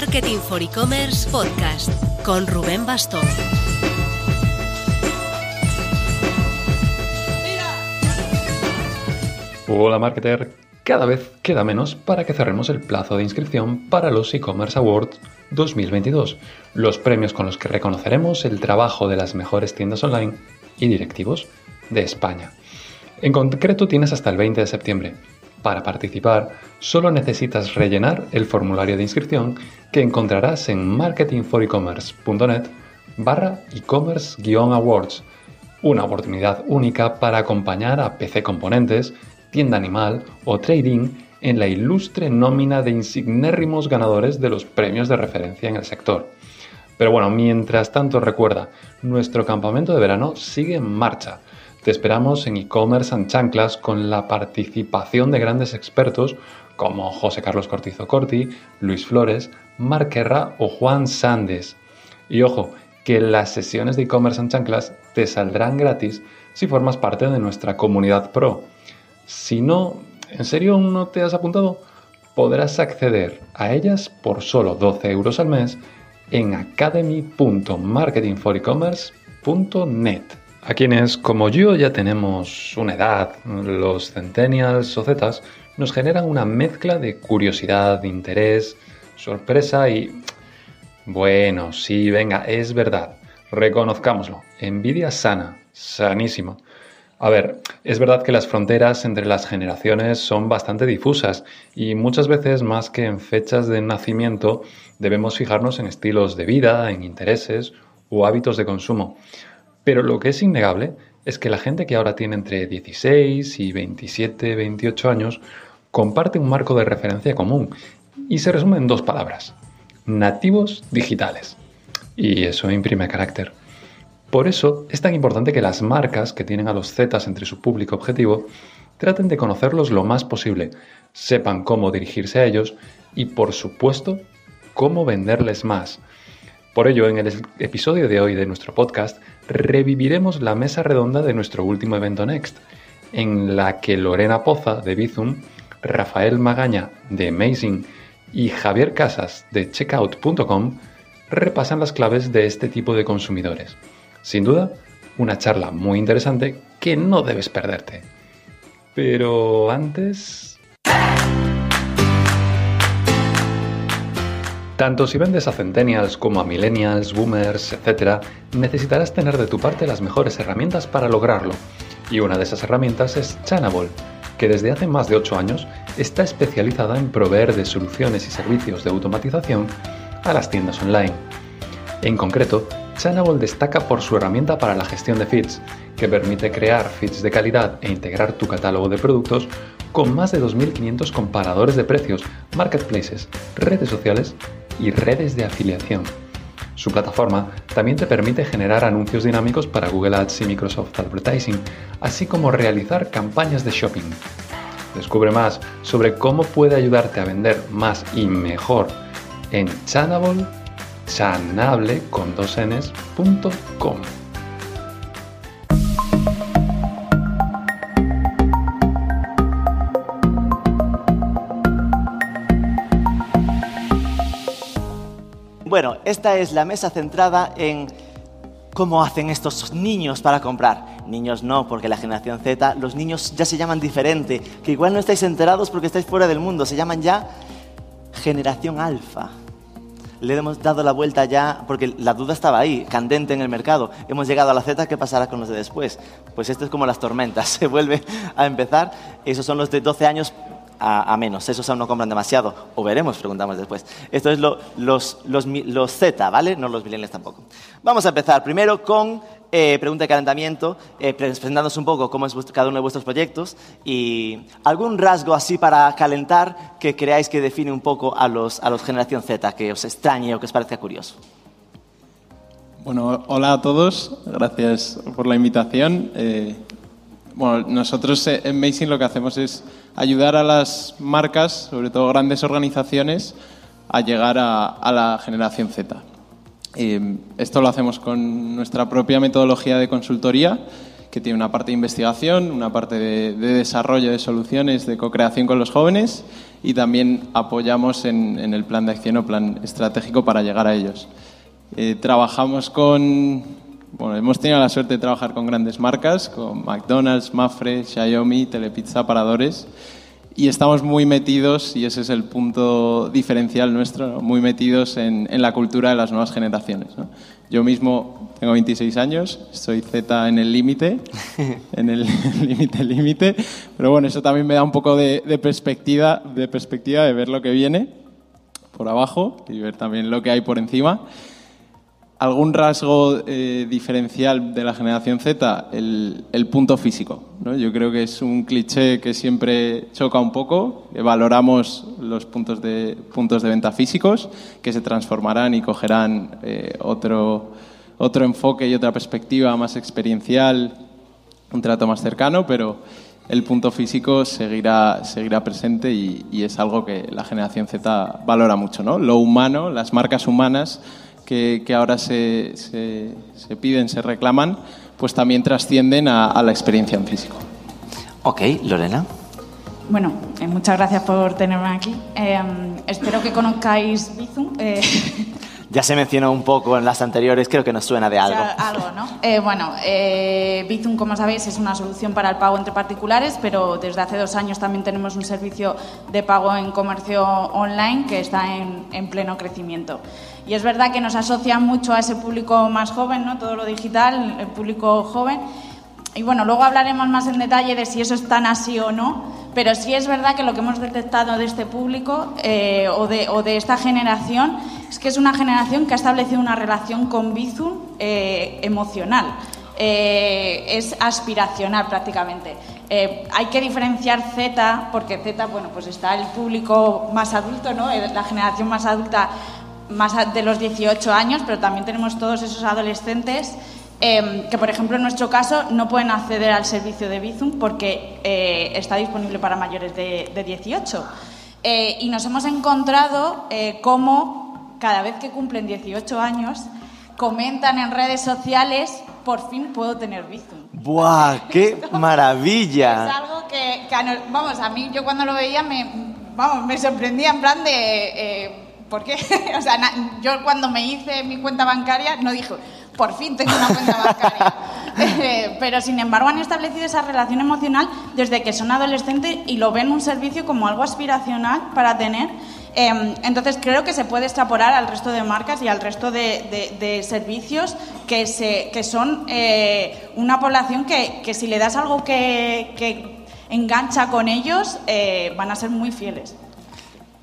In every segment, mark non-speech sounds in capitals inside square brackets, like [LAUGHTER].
Marketing for E-Commerce Podcast con Rubén Bastón. Hola marketer, cada vez queda menos para que cerremos el plazo de inscripción para los e-commerce awards 2022, los premios con los que reconoceremos el trabajo de las mejores tiendas online y directivos de España. En concreto tienes hasta el 20 de septiembre. Para participar, solo necesitas rellenar el formulario de inscripción que encontrarás en marketingforecommerce.net barra e-commerce-awards, una oportunidad única para acompañar a PC Componentes, Tienda Animal o Trading en la ilustre nómina de insignérrimos ganadores de los premios de referencia en el sector. Pero bueno, mientras tanto recuerda, nuestro campamento de verano sigue en marcha. Te esperamos en e-commerce and chanclas con la participación de grandes expertos como José Carlos Cortizo Corti, Luis Flores, Mark Herra o Juan Sandes. Y ojo, que las sesiones de e-commerce and chanclas te saldrán gratis si formas parte de nuestra comunidad pro. Si no, ¿En serio no te has apuntado? Podrás acceder a ellas por solo 12 euros al mes en academy.marketingforecommerce.net. A quienes, como yo, ya tenemos una edad, los centennials o zetas, nos generan una mezcla de curiosidad, interés, sorpresa y... Bueno, sí, venga, es verdad. Reconozcámoslo. Envidia sana, sanísima. A ver, es verdad que las fronteras entre las generaciones son bastante difusas y muchas veces más que en fechas de nacimiento debemos fijarnos en estilos de vida, en intereses o hábitos de consumo. Pero lo que es innegable es que la gente que ahora tiene entre 16 y 27, 28 años comparte un marco de referencia común y se resume en dos palabras, nativos digitales. Y eso imprime carácter. Por eso es tan importante que las marcas que tienen a los Zetas entre su público objetivo traten de conocerlos lo más posible, sepan cómo dirigirse a ellos y, por supuesto, cómo venderles más. Por ello, en el episodio de hoy de nuestro podcast, reviviremos la mesa redonda de nuestro último evento Next, en la que Lorena Poza de Bizum, Rafael Magaña de Amazing y Javier Casas de Checkout.com repasan las claves de este tipo de consumidores. Sin duda, una charla muy interesante que no debes perderte. Pero antes... Tanto si vendes a centennials como a millennials, boomers, etc., necesitarás tener de tu parte las mejores herramientas para lograrlo. Y una de esas herramientas es Chanable, que desde hace más de 8 años está especializada en proveer de soluciones y servicios de automatización a las tiendas online. En concreto, Chanable destaca por su herramienta para la gestión de feeds, que permite crear feeds de calidad e integrar tu catálogo de productos con más de 2.500 comparadores de precios, marketplaces, redes sociales y redes de afiliación. Su plataforma también te permite generar anuncios dinámicos para Google Ads y Microsoft Advertising, así como realizar campañas de shopping. Descubre más sobre cómo puede ayudarte a vender más y mejor en Chanable chanable con dos Bueno, esta es la mesa centrada en cómo hacen estos niños para comprar. Niños no, porque la generación Z, los niños ya se llaman diferente, que igual no estáis enterados porque estáis fuera del mundo, se llaman ya generación alfa le hemos dado la vuelta ya, porque la duda estaba ahí, candente en el mercado. Hemos llegado a la Z, ¿qué pasará con los de después? Pues esto es como las tormentas, [LAUGHS] se vuelve a empezar. Esos son los de 12 años a, menos, esos aún no compran demasiado, o veremos, preguntamos después. Esto es lo, los, los, los Z, ¿vale? No los millennials tampoco. Vamos a empezar primero con eh, pregunta de calentamiento, eh, presentándonos un poco cómo es cada uno de vuestros proyectos y algún rasgo así para calentar que creáis que define un poco a los, a los generación Z, que os extrañe o que os parezca curioso. Bueno, hola a todos, gracias por la invitación. Eh, bueno, nosotros en Amazing lo que hacemos es ayudar a las marcas, sobre todo grandes organizaciones, a llegar a la generación Z esto lo hacemos con nuestra propia metodología de consultoría, que tiene una parte de investigación, una parte de, desarrollo de soluciones, de co-creación con los jóvenes y también apoyamos en, en el plan de acción o plan estratégico para llegar a ellos. Eh, trabajamos con, bueno, hemos tenido la suerte de trabajar con grandes marcas, con McDonald's, Mafre, Xiaomi, Telepizza, Paradores, y estamos muy metidos, y ese es el punto diferencial nuestro, muy metidos en, en, la cultura de las nuevas generaciones. ¿no? Yo mismo tengo 26 años, soy Z en el límite, [LAUGHS] en el [LAUGHS] límite límite, pero bueno, eso también me da un poco de, de, perspectiva, de perspectiva de ver lo que viene por abajo y ver también lo que hay por encima. ¿Algún rasgo eh, diferencial de la generación Z? El, el punto físico. ¿no? Yo creo que es un cliché que siempre choca un poco, que valoramos los puntos de, puntos de venta físicos, que se transformarán y cogerán eh, otro, otro enfoque y otra perspectiva más experiencial, un trato más cercano, pero el punto físico seguirá, seguirá presente y, y es algo que la generación Z valora mucho. ¿no? Lo humano, las marcas humanas que, que ahora se, se, se, piden, se reclaman, pues también trascienden a, a la experiencia en físico. Ok, Lorena. Bueno, eh, muchas gracias por tenerme aquí. Eh, espero que conozcáis Bizum. Eh, [LAUGHS] ya se mencionó un poco en las anteriores, creo que nos suena de algo. O sea, algo, ¿no? Eh, bueno, eh, como sabéis, es una solución para el pago entre particulares, pero desde hace dos años también tenemos un servicio de pago en comercio online que está en, en pleno crecimiento. Y es verdad que nos asocia mucho a ese público más joven, ¿no? Todo lo digital, el público joven. Y bueno, luego hablaremos más en detalle de si eso es tan así o no, pero sí es verdad que lo que hemos detectado de este público eh, o, de, esta generación es que es una generación que ha establecido una relación con Bizum eh, emocional. Eh, es aspiracional prácticamente. Eh, hay que diferenciar Z, porque Z, bueno, pues está el público más adulto, ¿no? la generación más adulta más de los 18 años, pero también tenemos todos esos adolescentes eh, que, por ejemplo, en nuestro caso no pueden acceder al servicio de Bizum porque eh, está disponible para mayores de, de 18. Eh, y nos hemos encontrado cómo cada vez que cumplen 18 años comentan en redes sociales por fin puedo tener Bizum. ¡Buah! ¡Qué [LAUGHS] maravilla! Es algo que, que, vamos, a mí yo cuando lo veía me, vamos, me sorprendía en plan de... ¿Por qué? [LAUGHS] o sea, yo cuando me hice mi cuenta bancaria no dije, por fin tengo una cuenta bancaria. [LAUGHS] Eh, pero sin embargo han establecido esa relación emocional desde que son adolescentes y lo ven un servicio como algo aspiracional para tener. Eh, entonces creo que se puede extrapolar al resto de marcas y al resto de, de, de servicios que, se, que son eh, una población que, que, si le das algo que, que engancha con ellos eh, van a ser muy fieles.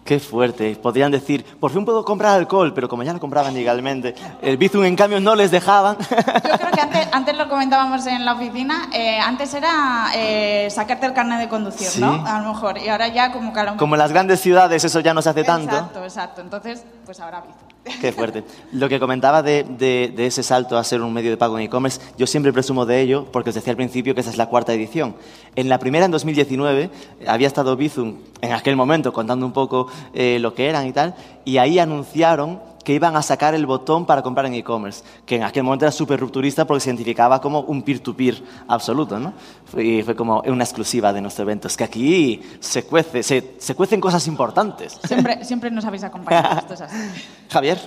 Qué fuerte. Podrían decir, por fin puedo comprar alcohol, pero como ya lo compraban legalmente, el Bizum en cambio no les dejaban. Yo creo que [LAUGHS] antes, antes lo comentábamos en la oficina, eh, antes era eh, sacarte el carnet de conducir, ¿Sí? ¿no? A lo mejor. Y ahora ya como que a lo Como en las grandes ciudades eso ya no se hace tanto. Exacto, exacto. Entonces, pues ahora Bizum. Qué fuerte. Lo que comentaba de, de, ese salto a ser un medio de pago en e-commerce, yo siempre presumo de ello porque os decía al principio que esa es la cuarta edición. En la primera, en 2019, había estado Bizum en aquel momento contando un poco eh, lo que eran y tal, y ahí anunciaron que iban a sacar el botón para comprar en e-commerce, que en aquel momento era súper rupturista porque se identificaba como un peer-to-peer -peer absoluto, ¿no? Y fue como una exclusiva de nuestro evento. Es que aquí se, cuece, se, se cuecen cosas importantes. Siempre, [LAUGHS] siempre nos habéis acompañado, esto es así. [LAUGHS] Javier.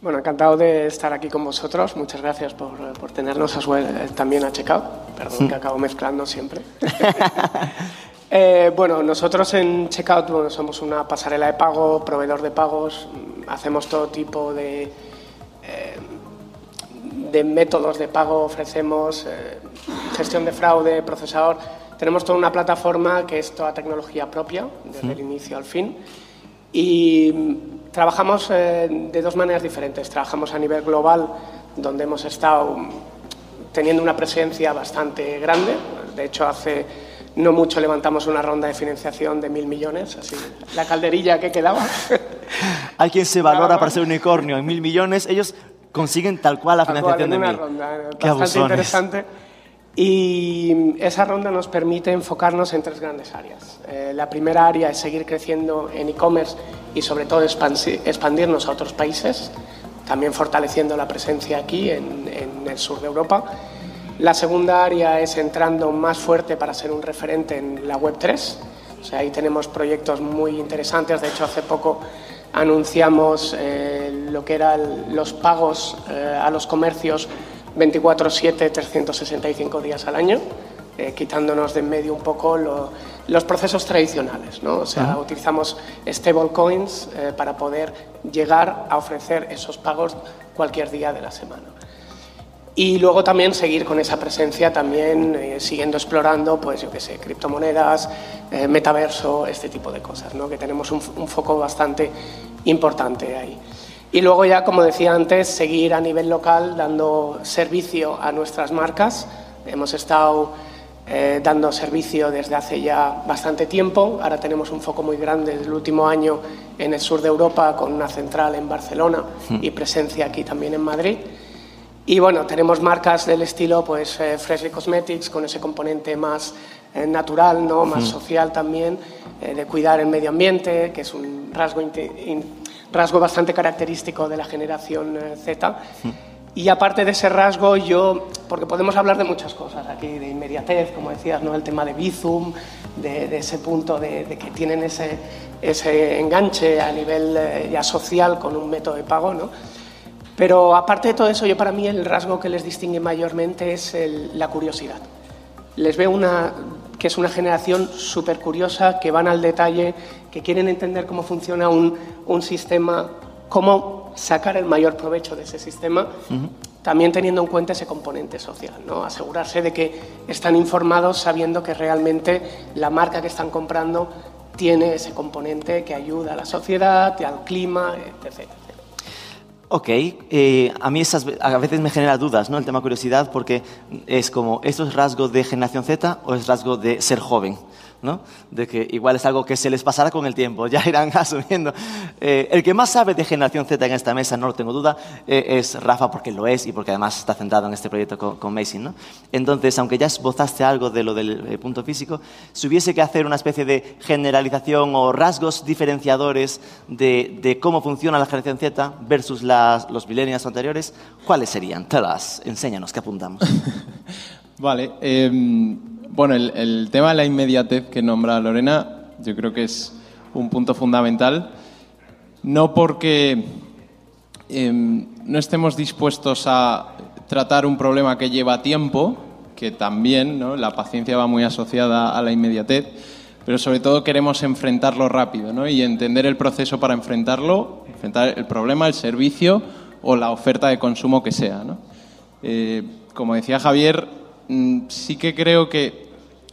Bueno, encantado de estar aquí con vosotros. Muchas gracias por, por tenernos a su, también a Checkout. Perdón [LAUGHS] que acabo mezclando siempre. Eh, bueno, nosotros en Checkout bueno, somos una pasarela de pago, proveedor de pagos, hacemos todo tipo de, eh, de métodos de pago, ofrecemos eh, gestión de fraude, procesador. Tenemos toda una plataforma que es toda tecnología propia, desde el inicio al fin. Y trabajamos eh, de dos maneras diferentes. Trabajamos a nivel global, donde hemos estado teniendo una presencia bastante grande. De hecho, hace no mucho levantamos una ronda de financiación de mil millones, así la calderilla que quedaba. Hay quien se valora para ser un unicornio en mil millones, ellos consiguen tal cual la financiación de una mil. ronda Qué bastante abusones. interesante. Y esa ronda nos permite enfocarnos en tres grandes áreas. Eh, la primera área es seguir creciendo en e-commerce y sobre todo expandirnos a otros países, también fortaleciendo la presencia aquí en, en el sur de Europa. La segunda área es entrando más fuerte para ser un referente en la Web 3, O sea, ahí tenemos proyectos muy interesantes. De hecho, hace poco anunciamos eh, lo que eran los pagos eh, a los comercios 24/7, 365 días al año, eh, quitándonos de en medio un poco los procesos tradicionales. ¿no? O sea, utilizamos stablecoins para poder llegar a ofrecer esos pagos cualquier día de la semana. Y luego también seguir con esa presencia, también eh, siguiendo explorando, pues yo qué sé, criptomonedas, eh, metaverso, este tipo de cosas, ¿no? que tenemos un, foco bastante importante ahí. Y luego ya, como decía antes, seguir a nivel local dando servicio a nuestras marcas. Hemos estado eh, dando servicio desde hace ya bastante tiempo. Ahora tenemos un foco muy grande desde el último año en el sur de Europa con una central en Barcelona hmm. y presencia aquí también en Madrid. Y bueno, tenemos marcas del estilo pues eh, Freshly Cosmetics con ese componente más eh, natural, ¿no? más social también, eh, de cuidar el medio ambiente, que es un rasgo, rasgo bastante característico de la generación Z. Y aparte de ese rasgo, yo, porque podemos hablar de muchas cosas aquí, de inmediatez, como decías, ¿no? el tema de Bizum, de, ese punto de, de, que tienen ese, ese enganche a nivel ya social con un método de pago, ¿no? Pero aparte de todo eso, yo para mí el rasgo que les distingue mayormente es la curiosidad. Les veo una, que es una generación súper curiosa, que van al detalle, que quieren entender cómo funciona un, un, sistema, cómo sacar el mayor provecho de ese sistema, también teniendo en cuenta ese componente social, ¿no? asegurarse de que están informados sabiendo que realmente la marca que están comprando tiene ese componente que ayuda a la sociedad, al clima, etc. Ok, eh, a mí esas, a veces me genera dudas, ¿no? El tema curiosidad, porque es como, ¿esto es rasgo de generación Z o es rasgo de ser joven? De que igual es algo que se les pasará con el tiempo, [LAUGHS] ya irán asumiendo. Eh, el que más sabe de generación Z en esta mesa, no lo tengo duda, eh, es Rafa, porque lo es y porque además está centrado en este proyecto con, con ¿no? Entonces, aunque ya esbozaste algo de lo del eh, punto físico, si hubiese que hacer una especie de generalización o rasgos diferenciadores de, cómo funciona la generación Z versus las, los milenios anteriores, ¿cuáles serían? Tell enséñanos, ¿qué apuntamos? [LAUGHS] vale. Bueno, el, tema de la inmediatez que nombra Lorena, yo creo que es un punto fundamental. No porque em, no estemos dispuestos a tratar un problema que lleva tiempo, que también ¿no? la paciencia va muy asociada a la inmediatez, pero sobre todo queremos enfrentarlo rápido ¿no? y entender el proceso para enfrentarlo, enfrentar el problema, el servicio o la oferta de consumo que sea. Eh, como decía Javier, sí que creo que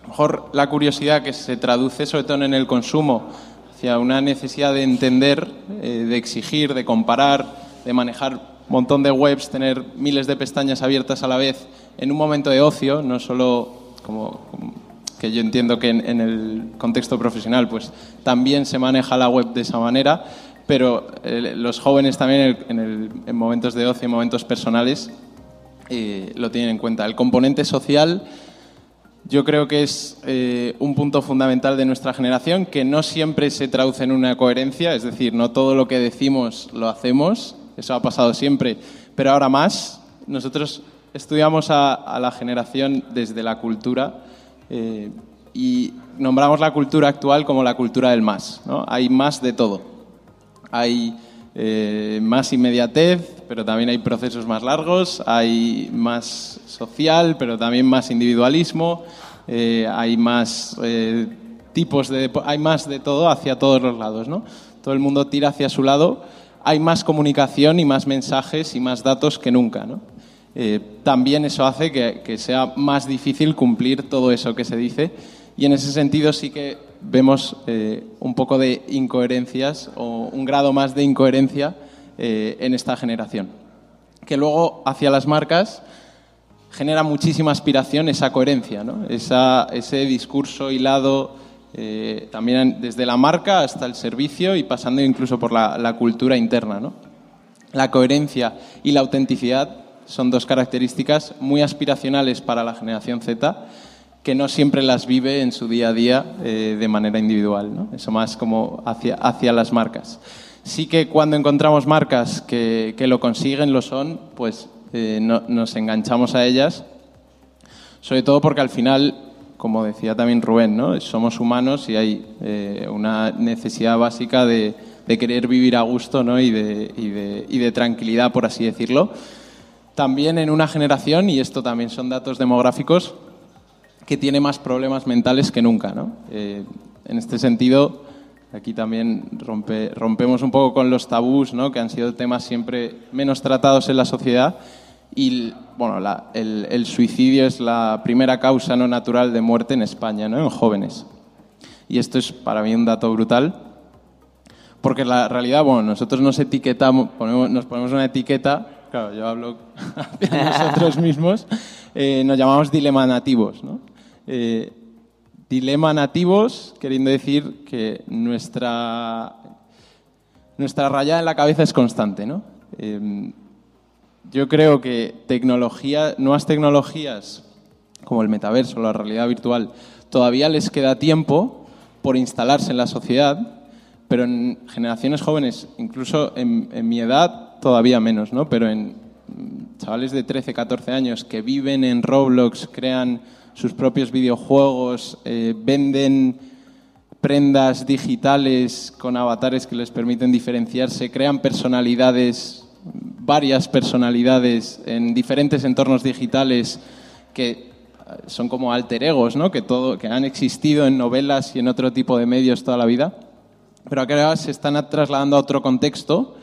mejor la curiosidad que se traduce sobre todo en el consumo hacia una necesidad de entender, eh, de exigir, de comparar, de manejar un montón de webs, tener miles de pestañas abiertas a la vez en un momento de ocio, no solo como, que yo entiendo que en, el contexto profesional pues también se maneja la web de esa manera, pero eh, los jóvenes también en, momentos de ocio, en momentos personales, lo tienen en cuenta. El componente social yo creo que es eh, un punto fundamental de nuestra generación que no siempre se traduce en una coherencia, es decir, no todo lo que decimos lo hacemos, eso ha pasado siempre, pero ahora más. Nosotros estudiamos a, la generación desde la cultura eh, y nombramos la cultura actual como la cultura del más. ¿no? Hay más de todo. Hay eh, más inmediatez, pero también hay procesos más largos, hay más social, pero también más individualismo, eh, hay más eh, tipos de... hay más de todo hacia todos los lados, ¿no? Todo el mundo tira hacia su lado, hay más comunicación y más mensajes y más datos que nunca, ¿no? también eso hace que, que sea más difícil cumplir todo eso que se dice y en ese sentido sí que vemos eh, un poco de incoherencias o un grado más de incoherencia eh, en esta generación. Que luego hacia las marcas genera muchísima aspiración esa coherencia, ¿no? ese discurso hilado eh, también desde la marca hasta el servicio y pasando incluso por la, la cultura interna. ¿no? La coherencia y la autenticidad son dos características muy aspiracionales para la generación Z que no siempre las vive en su día a día eh, de manera individual, ¿no? eso más como hacia, hacia las marcas. Sí que cuando encontramos marcas que, que lo consiguen, lo son, pues eh, no, nos enganchamos a ellas, sobre todo porque al final como decía también Rubén, ¿no? somos humanos y hay eh, una necesidad básica de, querer vivir a gusto ¿no? y, de, y, de, y, de, tranquilidad, por así decirlo. También en una generación, y esto también son datos demográficos, que tiene más problemas mentales que nunca. ¿no? Eh, en este sentido, aquí también rompe, rompemos un poco con los tabús, ¿no? que han sido temas siempre menos tratados en la sociedad y bueno, el, suicidio es la primera causa no natural de muerte en España, ¿no? en jóvenes. Y esto es para mí un dato brutal, porque la realidad, bueno, nosotros nos etiquetamos, nos ponemos una etiqueta, claro, yo hablo [LAUGHS] de nosotros mismos, eh, nos llamamos dilema nativos. ¿no? Eh, dilema nativos, queriendo decir que nuestra, nuestra raya en la cabeza es constante, ¿no? Eh, yo creo que nuevas tecnologías como el metaverso, la realidad virtual, todavía les queda tiempo por instalarse en la sociedad, pero en generaciones jóvenes, incluso en, mi edad, todavía menos, ¿no? Pero en chavales de 13, 14 años que viven en Roblox, crean sus propios videojuegos, eh, venden prendas digitales con avatares que les permiten diferenciarse, crean personalidades varias personalidades en diferentes entornos digitales que son como alter egos, ¿no? que, todo, que han existido en novelas y en otro tipo de medios toda la vida, pero que ahora se están trasladando a otro contexto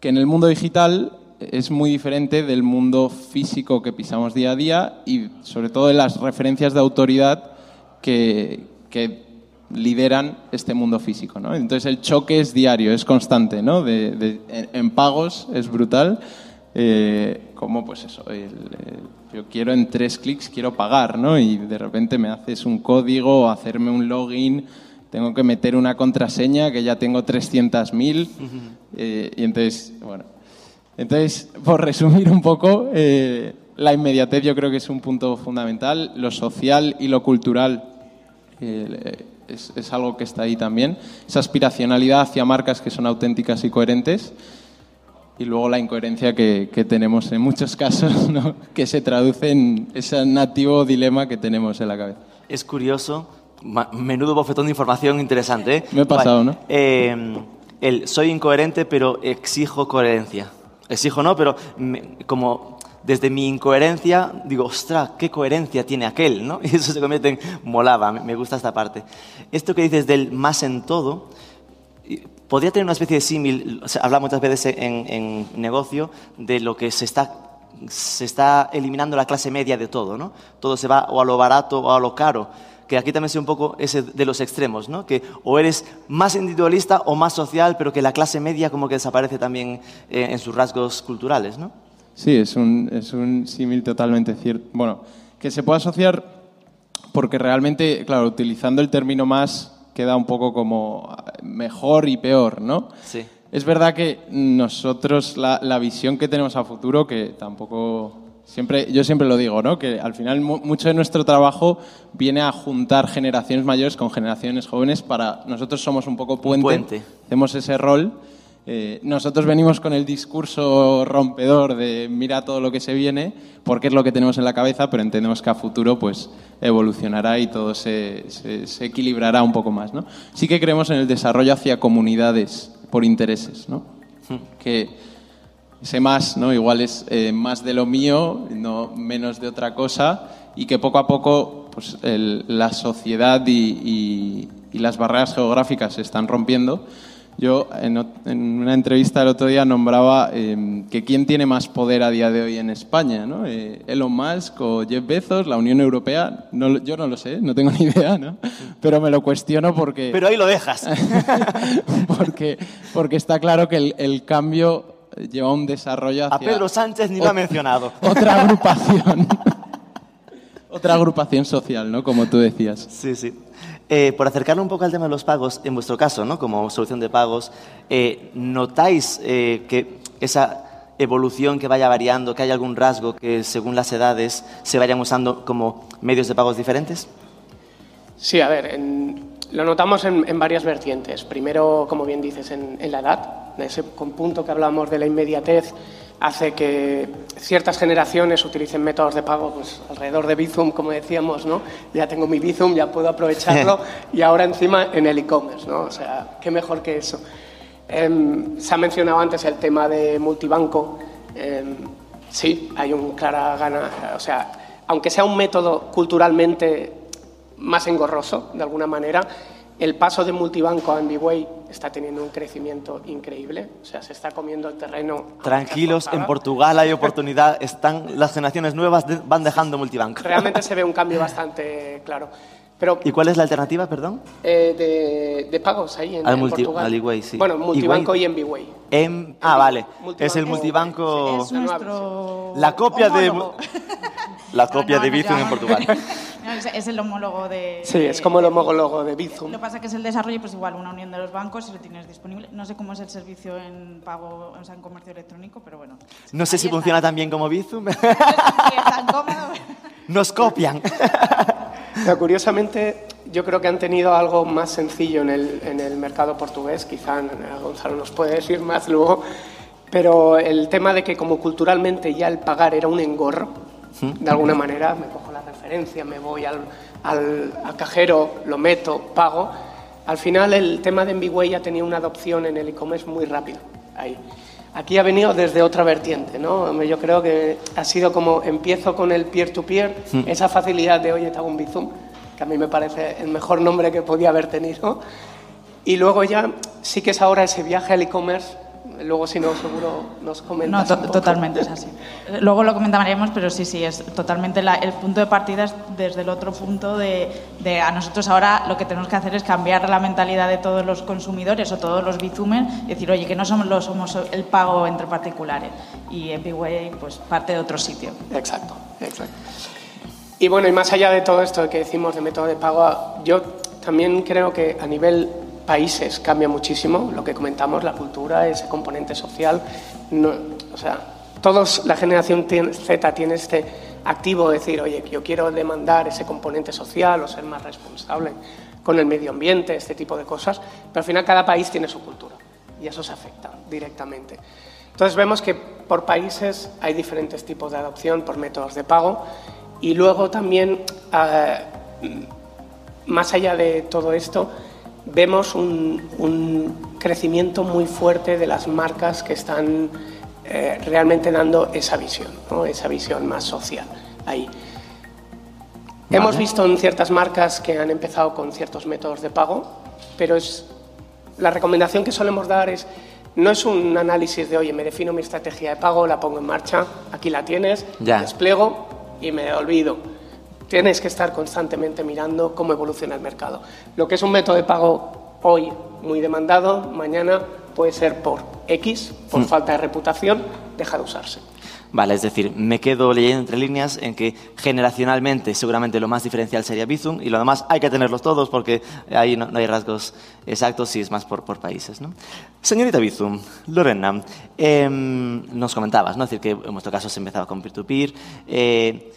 que en el mundo digital es muy diferente del mundo físico que pisamos día a día y sobre todo de las referencias de autoridad que, que lideran este mundo físico. ¿no? Entonces el choque es diario, es constante, ¿no? De, en, pagos es brutal. Eh, como pues eso, yo quiero en tres clics, quiero pagar, ¿no? Y de repente me haces un código hacerme un login, tengo que meter una contraseña que ya tengo 300.000. Eh, y entonces, bueno, entonces, por resumir un poco, eh, la inmediatez yo creo que es un punto fundamental, lo social y lo cultural es, algo que está ahí también. Esa aspiracionalidad hacia marcas que son auténticas y coherentes. Y luego la incoherencia que, tenemos en muchos casos, [LAUGHS] que se traduce en ese nativo dilema que tenemos en la cabeza. Es curioso, menudo bofetón de información interesante. ¿eh? Me he pasado, ¿no? Eh, el, soy incoherente, pero exijo coherencia. Exijo no, pero como desde mi incoherencia digo, ostras, qué coherencia tiene aquel, ¿no? [LAUGHS] Y eso se convierte en molaba, me gusta esta parte. Esto que dices del más en todo, podría tener una especie de símil, o habla muchas veces en, negocio de lo que se está, se está eliminando la clase media de todo, ¿no? Todo se va o a lo barato o a lo caro que aquí también es un poco ese de los extremos, ¿no? Que o eres más individualista o más social, pero que la clase media como que desaparece también eh, en sus rasgos culturales, ¿no? Sí, es un, es un símil totalmente cierto. Bueno, que se puede asociar porque realmente, claro, utilizando el término más queda un poco como mejor y peor, ¿no? Sí. Es verdad que nosotros, la, la visión que tenemos a futuro, que tampoco Siempre, yo siempre lo digo, ¿no? que al final mucho de nuestro trabajo viene a juntar generaciones mayores con generaciones jóvenes para nosotros somos un poco puente, puente. hacemos ese rol eh, nosotros venimos con el discurso rompedor de mira todo lo que se viene, porque es lo que tenemos en la cabeza, pero entendemos que a futuro pues evolucionará y todo se, se, equilibrará un poco más. ¿no? Sí que creemos en el desarrollo hacia comunidades por intereses, ¿no? Hmm. que ese más, ¿no? igual es eh, más de lo mío, no menos de otra cosa, y que poco a poco pues, la sociedad y, y las barreras geográficas se están rompiendo yo en, una entrevista el otro día nombraba em, que quién tiene más poder a día de hoy en España, ¿no? Eh, Elon Musk o Jeff Bezos, la Unión Europea. No, yo no lo sé, no tengo ni idea, ¿no? Pero me lo cuestiono porque... Pero ahí lo dejas. [LAUGHS] porque, porque está claro que el, cambio lleva un desarrollo hacia... A Pedro Sánchez ni lo ha mencionado. [LAUGHS] Otra agrupación. [LAUGHS] otra agrupación social, ¿no? Como tú decías. Sí, sí. Eh, por acercarlo un poco al tema de los pagos, en vuestro caso, ¿no? como solución de pagos, eh, ¿notáis eh, que esa evolución que vaya variando, que haya algún rasgo que según las edades se vayan usando como medios de pagos diferentes? Sí, a ver, lo notamos en, varias vertientes. Primero, como bien dices, en, la edad, ese punto que hablamos de la inmediatez, hace que ciertas generaciones utilicen métodos de pago pues, alrededor de Bizum, como decíamos, ¿no? Ya tengo mi Bizum, ya puedo aprovecharlo [LAUGHS] y ahora encima en el e-commerce, ¿no? O sea, qué mejor que eso. Em, se ha mencionado antes el tema de multibanco. Em, sí, hay un clara gana, o sea, aunque sea un método culturalmente más engorroso, de alguna manera, el paso de multibanco a MBWay está teniendo un crecimiento increíble, o sea, se está comiendo el terreno. Tranquilos, en Portugal hay oportunidad, están las generaciones nuevas van dejando multibanco. Realmente se ve un cambio [LAUGHS] bastante claro. Pero, ¿Y cuál es la alternativa, perdón? Eh, de, pagos ahí en, al Portugal. Al sí. Bueno, multibanco y MBWay. En, ah, vale. Es el multibanco. Es nuestro la copia de [LAUGHS] la copia de Bizum en Portugal. [LAUGHS] es, el homólogo de... Sí, es como el homólogo de Bizum. Lo que pasa es que es el desarrollo, pues igual, una unión de los bancos y lo tienes disponible. No sé cómo es el servicio en pago, o sea, en comercio electrónico, pero bueno. No sé si funciona tan bien como Bizum. No sé si es tan cómodo. Nos copian. [LAUGHS] curiosamente, yo creo que han tenido algo más sencillo en el, en el mercado portugués. Quizá Gonzalo nos puede decir más luego. Pero el tema de que como culturalmente ya el pagar era un engorro, de alguna manera, me cojo la referencia, me voy al, al, cajero, lo meto, pago. Al final el tema de MBWay ha tenido una adopción en el e-commerce muy rápido. Ahí. Aquí ha venido desde otra vertiente, ¿no? Yo creo que ha sido como empiezo con el peer-to-peer, esa facilidad de, oye, te hago un Bizum, que a mí me parece el mejor nombre que podía haber tenido. Y luego ya sí que es ahora ese viaje al e-commerce Luego, si no, seguro nos comentas. No, totalmente es así. Luego lo comentaremos, pero sí, sí, es totalmente el punto de partida es desde el otro punto de, a nosotros ahora lo que tenemos que hacer es cambiar la mentalidad de todos los consumidores o todos los bizumen y decir, oye, que no somos, los, somos el pago entre particulares. Y Epicway, pues, parte de otro sitio. Exacto, exacto. Y bueno, y más allá de todo esto que decimos de método de pago, yo también creo que a nivel países cambia muchísimo, lo que comentamos, la cultura, ese componente social. o sea, todos, la generación Z tiene este activo de decir, oye, yo quiero demandar ese componente social o ser más responsable con el medio ambiente, este tipo de cosas, pero al final cada país tiene su cultura y eso se afecta directamente. Entonces vemos que por países hay diferentes tipos de adopción por métodos de pago y luego también, eh, más allá de todo esto, vemos un, crecimiento muy fuerte de las marcas que están eh, realmente dando esa visión, esa visión más social ahí. Hemos visto en ciertas marcas que han empezado con ciertos métodos de pago, pero es, la recomendación que solemos dar es no es un análisis de, oye, me defino mi estrategia de pago, la pongo en marcha, aquí la tienes, despliego y me olvido Tienes que estar constantemente mirando cómo evoluciona el mercado. Lo que es un método de pago hoy muy demandado, mañana puede ser por X, por mm. falta de reputación, deja de usarse. Vale, es decir, me quedo leyendo entre líneas en que generacionalmente seguramente lo más diferencial sería Bizum y lo demás hay que tenerlos todos porque ahí no, hay rasgos exactos y es más por, por países. ¿no? Señorita Bizum, Lorena, em, nos comentabas, ¿no? es decir, que en vuestro caso se empezaba con peer-to-peer. Eh,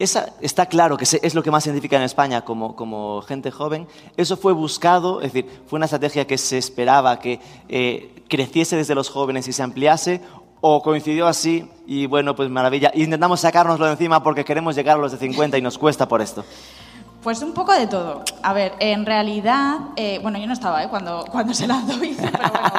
está claro que es lo que más se identifica en España como, gente joven. Eso fue buscado, es decir, fue una estrategia que se esperaba que eh, creciese desde los jóvenes y se ampliase, o coincidió así y bueno, pues maravilla. Intentamos sacárnoslo de encima porque queremos llegar a los de 50 y nos cuesta por esto. Pues un poco de todo. A ver, en realidad, eh, bueno, yo no estaba ¿eh? cuando, cuando se lanzó [LAUGHS] Bizum, pero bueno,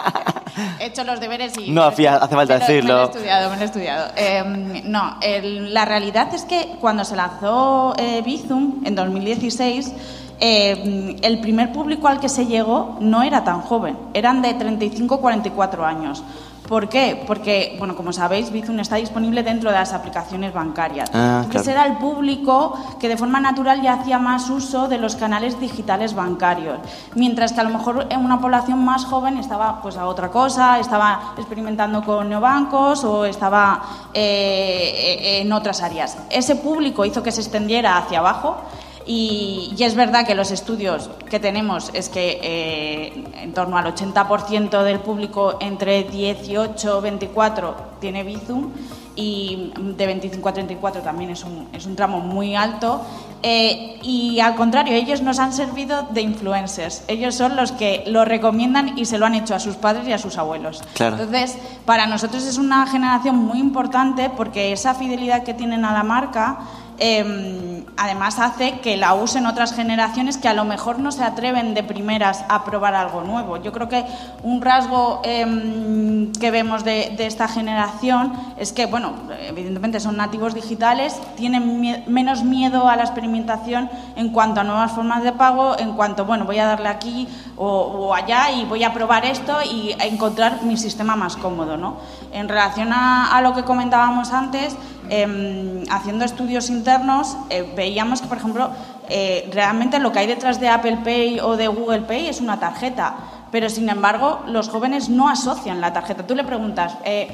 he hecho los deberes y... No hace falta decirlo. Me lo he estudiado, me lo he estudiado. Em, no, la realidad es que cuando se lanzó eh, Bizum en 2016, em, el primer público al que se llegó no era tan joven, eran de 35 44 años. ¿Por qué? Porque, bueno, como sabéis, Bizum está disponible dentro de las aplicaciones bancarias. Ah, Entonces era el público que de forma natural ya hacía más uso de los canales digitales bancarios, mientras que a lo mejor en una población más joven estaba pues a otra cosa, estaba experimentando con neobancos o estaba eh, en otras áreas. Ese público hizo que se extendiera hacia abajo Y, y es verdad que los estudios que tenemos es que eh, en torno al 80% del público entre 18 y 24 tiene Bizum y de 25 a 34 también es un, es un tramo muy alto. Eh, y al contrario, ellos nos han servido de influencers. Ellos son los que lo recomiendan y se lo han hecho a sus padres y a sus abuelos. Claro. Entonces, para nosotros es una generación muy importante porque esa fidelidad que tienen a la marca eh, además hace que la usen otras generaciones que a lo mejor no se atreven de primeras a probar algo nuevo. Yo creo que un rasgo eh, que vemos de, esta generación es que, bueno, evidentemente son nativos digitales, tienen menos miedo a la experimentación en cuanto a nuevas formas de pago, en cuanto, bueno, voy a darle aquí o, allá y voy a probar esto y encontrar mi sistema más cómodo. ¿no? En relación a lo que comentábamos antes, eh, haciendo estudios internos, eh, veíamos que, por ejemplo, eh, realmente lo que hay detrás de Apple Pay o de Google Pay es una tarjeta, pero sin embargo los jóvenes no asocian la tarjeta. Tú le preguntas, eh,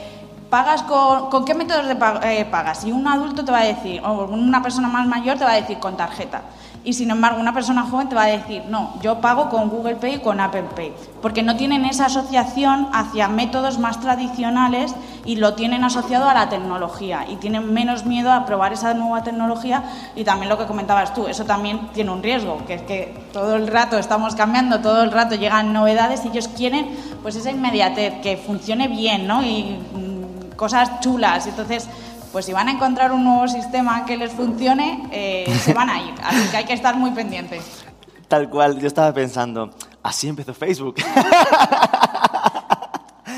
¿pagas con, qué métodos de eh, pagas? Y un adulto te va a decir, o una persona más mayor te va a decir con tarjeta. Y sin embargo, una persona joven te va a decir, no, yo pago con Google Pay y con Apple Pay, porque no tienen esa asociación hacia métodos más tradicionales y lo tienen asociado a la tecnología y tienen menos miedo a probar esa nueva tecnología y también lo que comentabas tú, eso también tiene un riesgo, que es que todo el rato estamos cambiando, todo el rato llegan novedades y ellos quieren pues esa inmediatez, que funcione bien, ¿no? Cosas chulas, entonces pues si van a encontrar un nuevo sistema que les funcione, eh, se van a ir. Así que hay que estar muy pendientes. Tal cual, yo estaba pensando, así empezó Facebook.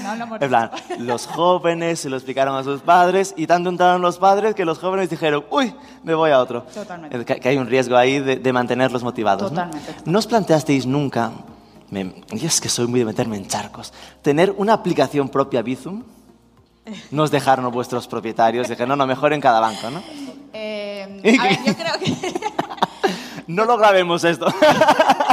No, no [LAUGHS] en plan, [LAUGHS] los jóvenes se lo explicaron a sus padres y tanto entraron los padres que los jóvenes dijeron, uy, me voy a otro. Totalmente. Que, que hay un riesgo ahí de, de mantenerlos motivados. Totalmente. ¿no? ¿No os planteasteis nunca, me, y es que soy muy de meterme en charcos, tener una aplicación propia Bizum? Nos dejaron vuestros propietarios, dijeron, no, no, mejor en cada banco, ¿no? Eh, [LAUGHS] a ver, yo creo que... no lo grabemos esto. [LAUGHS]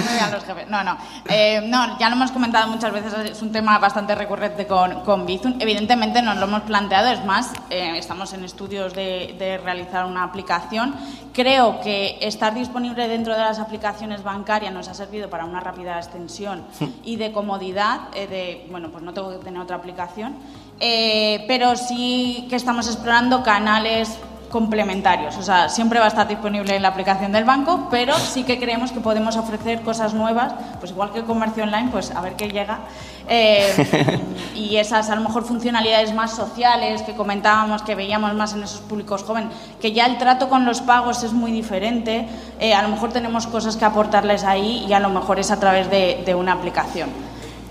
no. No, no. Eh, no, ya lo hemos comentado muchas veces, es un tema bastante recurrente con, con. Evidentemente nos lo hemos planteado, es más, eh, estamos en estudios de, de, realizar una aplicación. Creo que estar disponible dentro de las aplicaciones bancarias nos ha servido para una rápida extensión y de comodidad, eh, de, bueno, pues no tengo que tener otra aplicación, eh, pero sí que estamos explorando canales complementarios. O sea, siempre va a estar disponible en la aplicación del banco, pero sí que creemos que podemos ofrecer cosas nuevas, pues igual que el comercio online, pues a ver qué llega. Eh, y esas a lo mejor funcionalidades más sociales que comentábamos, que veíamos más en esos públicos jóvenes, que ya el trato con los pagos es muy diferente, eh, a lo mejor tenemos cosas que aportarles ahí y a lo mejor es a través de, de una aplicación.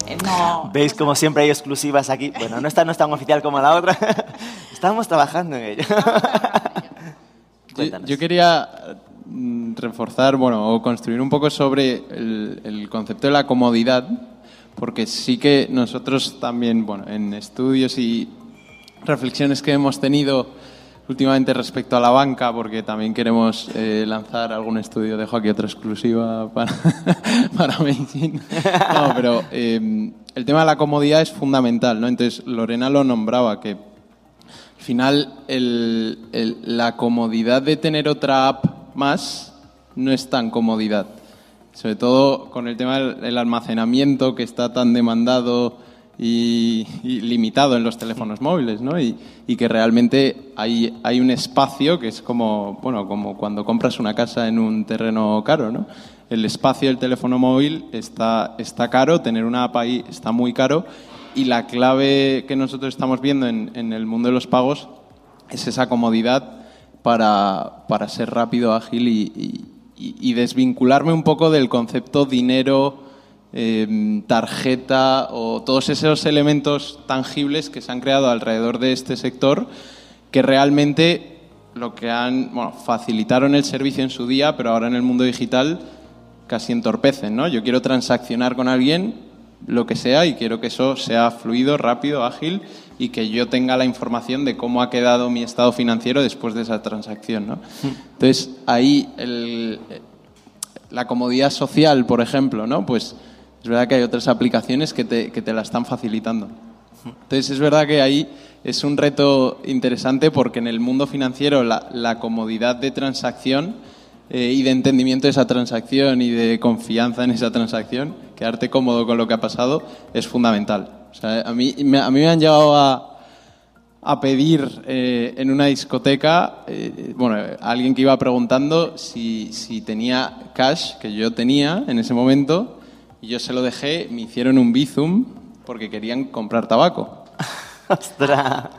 Eh, no, ¿Veis como siempre hay exclusivas aquí? Bueno, no está no es tan oficial como la otra. [LAUGHS] Estamos trabajando en ello. Yo, yo, quería mm, reforzar, bueno, o construir un poco sobre el, el, concepto de la comodidad, porque sí que nosotros también, bueno, en estudios y reflexiones que hemos tenido últimamente respecto a la banca, porque también queremos eh, lanzar algún estudio, dejo aquí otra exclusiva para, [LAUGHS] para Medicine. No, pero eh, el tema de la comodidad es fundamental, ¿no? Entonces, Lorena lo nombraba, que al final el, la comodidad de tener otra app más no es tan comodidad. Sobre todo con el tema del almacenamiento que está tan demandado y, y, limitado en los teléfonos móviles, ¿no? Y, y, que realmente hay, hay un espacio que es como, bueno, como cuando compras una casa en un terreno caro, ¿no? El espacio del teléfono móvil está, está caro, tener una app ahí está muy caro y la clave que nosotros estamos viendo en, el mundo de los pagos es esa comodidad para, para ser rápido, ágil y, desvincularme un poco del concepto dinero, eh, tarjeta o todos esos elementos tangibles que se han creado alrededor de este sector que realmente lo que han facilitaron el servicio en su día, pero ahora en el mundo digital casi entorpecen, ¿no? Yo quiero transaccionar con alguien lo que sea y quiero que eso sea fluido, rápido, ágil y que yo tenga la información de cómo ha quedado mi estado financiero después de esa transacción, ¿no? Entonces, ahí el, la comodidad social, por ejemplo, ¿no? Pues es verdad que hay otras aplicaciones que te, que te la están facilitando. Entonces es verdad que ahí es un reto interesante porque en el mundo financiero la, comodidad de transacción eh, y de entendimiento de esa transacción y de confianza en esa transacción, quedarte cómodo con lo que ha pasado, es fundamental. a, mí, a mí me han llegado a, a pedir eh, en una discoteca, eh, bueno, alguien que iba preguntando si, si, tenía cash, que yo tenía en ese momento, y yo se lo dejé, me hicieron un bizum porque querían comprar tabaco. [LAUGHS] ¡Ostras!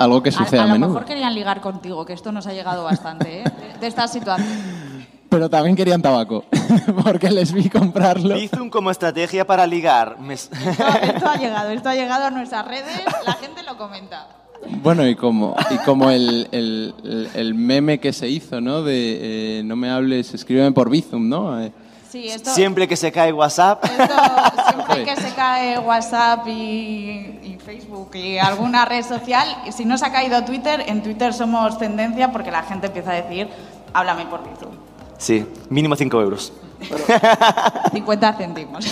Algo que sucede a, a, a, a menudo. lo mejor querían ligar contigo, que esto nos ha llegado bastante, ¿eh? de, de esta situación. Pero también querían tabaco, [LAUGHS] porque les vi comprarlo. Bizum como estrategia para ligar. Me... Esto, esto ha llegado, esto ha llegado a nuestras redes, la gente lo comenta. Bueno, y como, y como el, el, el meme que se hizo, ¿no? De eh, no me hables, escríbeme por Bizum, ¿no? Eh, Sí, esto, Siempre que se cae WhatsApp. esto, siempre [LAUGHS] que se cae WhatsApp y, y Facebook y alguna red social, si no se ha caído Twitter, en Twitter somos tendencia porque la gente empieza a decir, háblame por Bizum. Sí, mínimo 5 euros. 50 [LAUGHS] céntimos.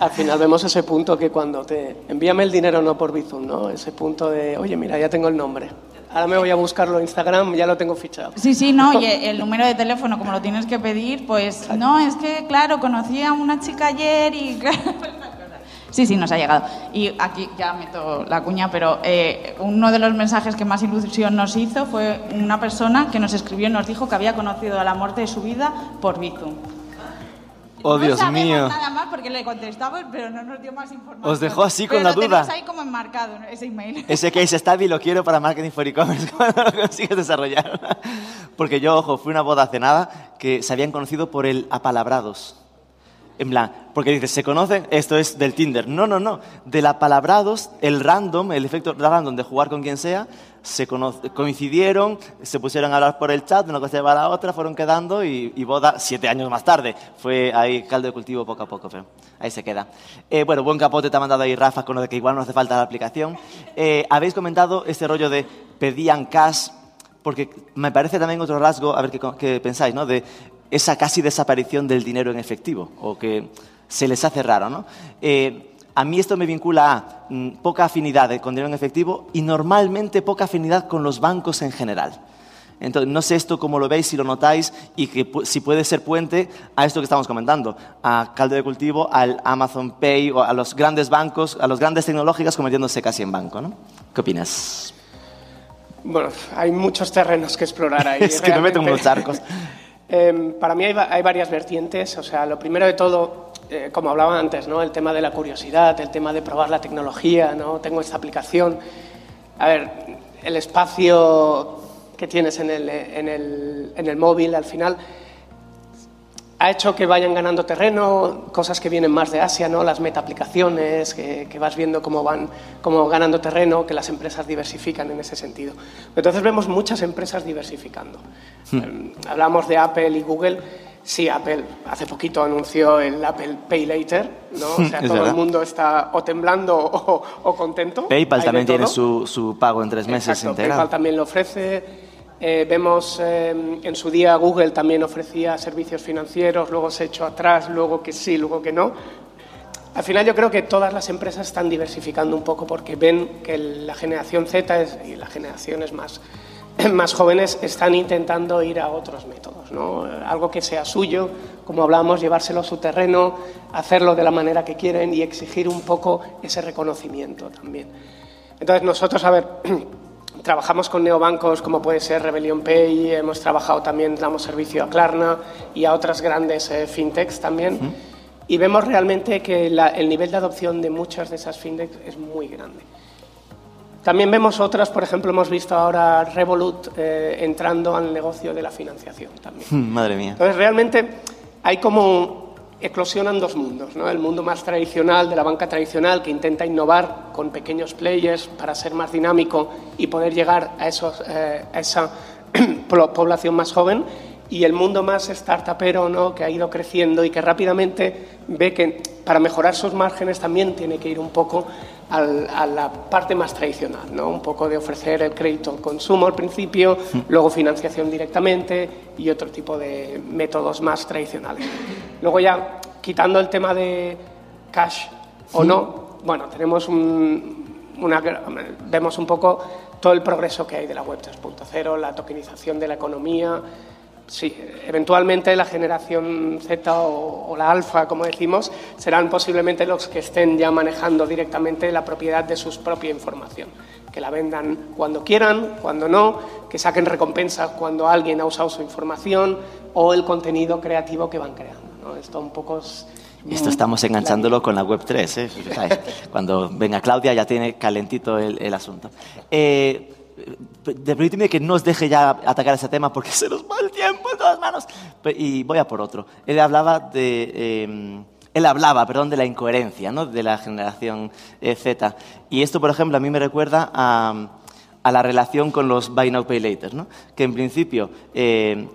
Al final vemos ese punto que cuando te envíame el dinero no por Bizum, ¿no? Ese punto de, oye, mira, ya tengo el nombre. Ahora me voy a buscarlo en Instagram, ya lo tengo fichado. Sí, sí, no, y [LAUGHS] el número de teléfono, como lo tienes que pedir, pues no, es que, claro, conocí a una chica ayer y... [LAUGHS] Sí, sí, nos ha llegado. Y aquí ya meto la cuña, pero eh, uno de los mensajes que más ilusión nos hizo fue una persona que nos escribió y nos dijo que había conocido a la muerte de su vida por Bizum. Oh, no Dios sabemos mío. nada más porque le contestamos, pero no nos dio más información. Os dejó así con Pero la lo duda. ahí como enmarcado, ese email. [LAUGHS] Ese case study lo quiero para marketing for e-commerce [LAUGHS] cuando lo consigues desarrollar. Porque yo, ojo, fui a una boda cenada que se habían conocido por el apalabrados. En plan, porque dices, ¿se conocen? Esto es del Tinder. No, no, no. Del apalabrados, el random, el efecto random de jugar con quien sea, se coincidieron, se pusieron a hablar por el chat, una cosa lleva a la otra, fueron quedando y, y boda siete años más tarde. Fue ahí caldo de cultivo poco a poco, pero ahí se queda. Eh, bueno, buen capote te ha mandado ahí Rafa con lo de que igual no hace falta la aplicación. Eh, Habéis comentado este rollo de pedían cash, porque me parece también otro rasgo, a ver qué, pensáis, ¿no? De esa casi desaparición del dinero en efectivo, o que se les hace raro, ¿no? Eh, a mí esto me vincula a mm, poca afinidad con dinero en efectivo y normalmente poca afinidad con los bancos en general. Entonces, no sé esto cómo lo veis, si lo notáis y que si puede ser puente a esto que estamos comentando, a caldo de cultivo, al Amazon Pay o a los grandes bancos, a los grandes tecnológicas convirtiéndose casi en banco, ¿no? ¿Qué opinas? Bueno, hay muchos terrenos que explorar ahí. [LAUGHS] Es que me meto en unos charcos. Eh, para mí hay varias vertientes. O sea, lo primero de todo, eh, como hablaba antes, ¿no? el tema de la curiosidad, el tema de probar la tecnología. ¿no? Tengo esta aplicación. A ver, el espacio que tienes en el, en el, en el móvil al final ha hecho que vayan ganando terreno, cosas que vienen más de Asia, ¿no? las meta aplicaciones, que, que vas viendo cómo van cómo ganando terreno, que las empresas diversifican en ese sentido. Entonces vemos muchas empresas diversificando. Eh, hablamos de Apple y Google. Sí, Apple hace poquito anunció el Apple Pay Later, ¿no? O sea, Es todo verdad. el mundo está o temblando o, o contento. PayPal también tiene su, su pago en tres meses Exacto, integrado. PayPal también lo ofrece. Eh, vemos eh, en su día Google también ofrecía servicios financieros, luego se echó atrás, luego que sí, luego que no. Al final yo creo que todas las empresas están diversificando un poco porque ven que la generación Z es- y las generaciones más, [CLEARS THROAT] más jóvenes están intentando ir a otros métodos, ¿no? algo que sea suyo, como hablábamos, llevárselo a su terreno, hacerlo de la manera que quieren y exigir un poco ese reconocimiento también. Entonces nosotros, a ver, [CLEARS THROAT] trabajamos con neobancos como puede ser Rebellion Pay, hemos trabajado también, damos servicio a Klarna y a otras grandes eh, fintechs también. Y vemos realmente que la- el nivel de adopción de muchas de esas fintechs es muy grande. También vemos otras, por ejemplo, hemos visto ahora Revolut eh, entrando al negocio de la financiación también. Hmm, Madre mía. Entonces, realmente hay como eclosionan dos mundos, ¿no? El mundo más tradicional de la banca tradicional que intenta innovar con pequeños players para ser más dinámico y poder llegar a, esos, eh, a esa [CLEARS THROAT] po- población más joven y el mundo más startupero, ¿no? Que ha ido creciendo y que rápidamente ve que para mejorar sus márgenes también tiene que ir un poco al- a la parte más tradicional, ¿no? Un poco de ofrecer el crédito al consumo al principio, luego financiación directamente y otro tipo de métodos más tradicionales. Luego ya, quitando el tema de cash o no, bueno, tenemos un- una, vemos un poco todo el progreso que hay de la web 3.0, la tokenización de la economía. Sí, eventualmente la generación Z o, la alfa, como decimos, serán posiblemente los que estén ya manejando directamente la propiedad de su propia información. Que la vendan cuando quieran, cuando no, que saquen recompensas cuando alguien ha usado su información o el contenido creativo que van creando. ¿no? Esto un poco esto estamos enganchándolo con la Web 3. ¿eh? [LAUGHS] Cuando venga Claudia ya tiene calentito el, asunto. Eh, permíteme que no os deje ya atacar ese tema porque [LAUGHS] se nos va el tiempo en todas manos. Y voy a por otro. Él hablaba de... Em, él hablaba, perdón, de la incoherencia ¿no? de la generación eh, Z. Y esto, por ejemplo, a mí me recuerda a, a la relación con los Buy Now Pay Later, ¿no? que en principio eh,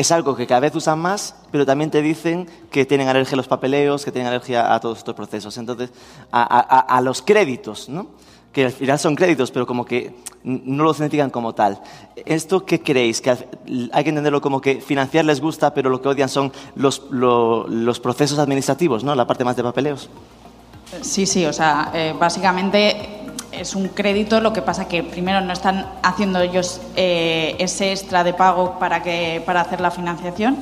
es algo que cada vez usan más, pero también te dicen que tienen alergia a los papeleos, que tienen alergia a todos estos procesos. Entonces, a, los créditos, ¿no? Que al final son créditos, pero como que no los identifican como tal. ¿Esto qué creéis? Que hay que entenderlo como que financiar les gusta, pero lo que odian son los, los procesos administrativos, ¿no? la parte más de papeleos. Sí, sí, o sea, eh, básicamente es un crédito, lo que pasa que primero no están haciendo ellos eh, ese extra de pago para, que, para hacer la financiación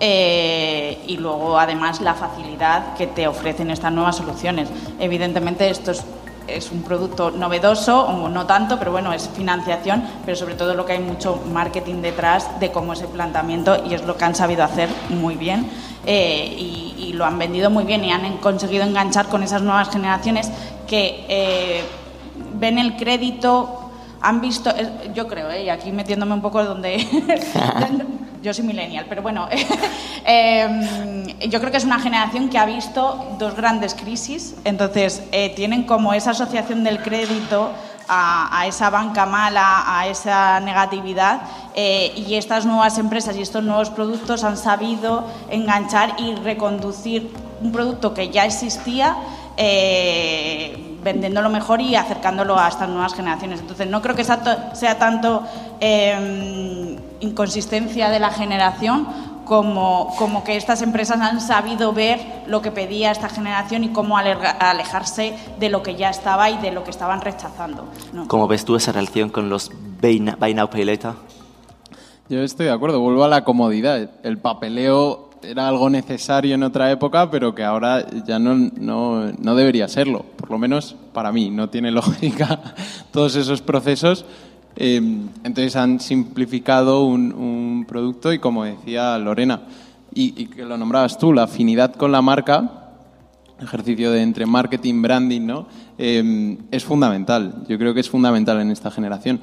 eh, y luego además la facilidad que te ofrecen estas nuevas soluciones. Evidentemente esto es, es un producto novedoso, o no tanto, pero bueno, es financiación, pero sobre todo lo que hay mucho marketing detrás de cómo es el planteamiento y es lo que han sabido hacer muy bien. Eh, y, lo han vendido muy bien y han conseguido enganchar con esas nuevas generaciones que ven el crédito, han visto, yo creo, ¿eh? y aquí metiéndome un poco donde... [LAUGHS] yo soy millennial, pero bueno, [LAUGHS] em, yo creo que es una generación que ha visto dos grandes crisis, entonces eh, tienen como esa asociación del crédito a, esa banca mala, a esa negatividad, eh, y estas nuevas empresas y estos nuevos productos han sabido enganchar y reconducir un producto que ya existía. Eh, vendiéndolo mejor y acercándolo a estas nuevas generaciones. Entonces, no creo que sea tanto em, inconsistencia de la generación como, como, que estas empresas han sabido ver lo que pedía esta generación y cómo alejarse de lo que ya estaba y de lo que estaban rechazando. ¿Cómo ves tú esa relación con los Buy Now, Pay Later? Yo estoy de acuerdo, vuelvo a la comodidad. El papeleo era algo necesario en otra época, pero que ahora ya no, no, no debería serlo, por lo menos para mí. No tiene [LAUGHS] lógica todos esos procesos. Eh, entonces han simplificado un, producto y como decía Lorena, y, que lo nombrabas tú, la afinidad con la marca, ejercicio de entre marketing, branding, ¿no? Eh, es fundamental. Yo creo que es fundamental en esta generación.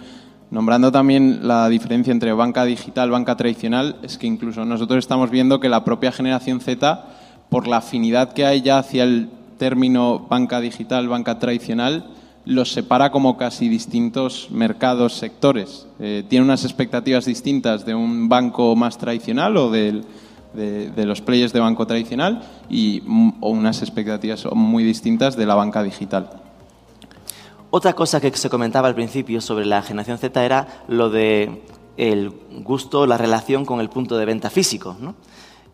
Nombrando también la diferencia entre banca digital, banca tradicional, es que incluso nosotros estamos viendo que la propia generación Z, por la afinidad que hay ya hacia el término banca digital, banca tradicional, los separa como casi distintos mercados, sectores. Eh, tiene unas expectativas distintas de un banco más tradicional o de, los players de banco tradicional y o unas expectativas muy distintas de la banca digital. Otra cosa que se comentaba al principio sobre la generación Z era lo de el gusto, la relación con el punto de venta físico. ¿no?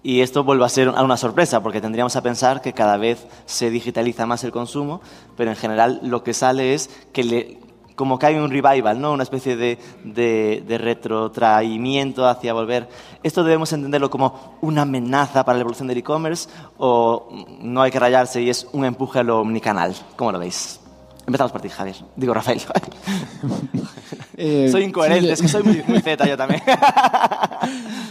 Y esto vuelve a ser una sorpresa, porque tendríamos a pensar que cada vez se digitaliza más el consumo, pero en general lo que sale es que le, como que hay un revival, ¿no? una especie de, de, de, retrotraimiento hacia volver. ¿Esto debemos entenderlo como una amenaza para la evolución del e-commerce o no hay que rayarse y es un empuje a lo omnicanal? ¿Cómo lo veis? Empezamos por ti, Javier. Digo, Rafael. [LAUGHS] [LAUGHS] Eh, soy incoherente, es que soy muy, muy zeta yo también. [LAUGHS]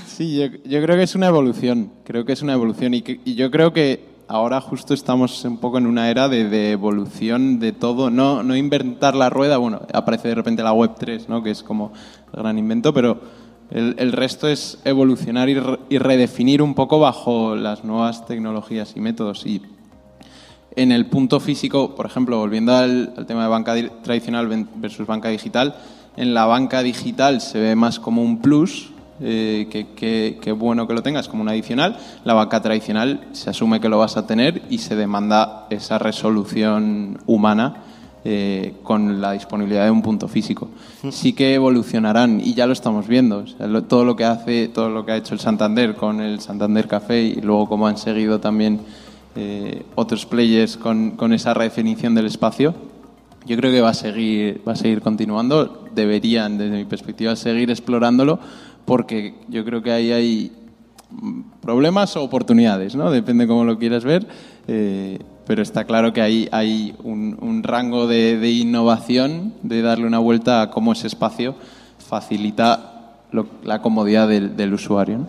sí, yo, creo que es una evolución. Creo que es una evolución. Y, y, yo creo que ahora justo estamos un poco en una era de, evolución de todo. No, no inventar la rueda. Bueno, aparece de repente la Web 3, ¿no? que es como el gran invento, pero el, resto es evolucionar y, re, y redefinir un poco bajo las nuevas tecnologías y métodos. Y en el punto físico, por ejemplo, volviendo al, tema de banca tradicional versus banca digital, en la banca digital se ve más como un plus, eh, que, bueno que lo tengas como un adicional. La banca tradicional se asume que lo vas a tener y se demanda esa resolución humana eh, con la disponibilidad de un punto físico. Sí que evolucionarán y ya lo estamos viendo. todo lo que hace, todo lo que ha hecho el Santander con el Santander Café y luego como han seguido también eh, otros players con, esa redefinición del espacio, yo creo que va a seguir, va a seguir continuando. Deberían, desde mi perspectiva, seguir explorándolo porque yo creo que ahí hay problemas o oportunidades, ¿no? Depende cómo lo quieras ver. Eh, pero está claro que ahí hay un, rango de, innovación, de darle una vuelta a cómo ese espacio facilita la comodidad del, usuario.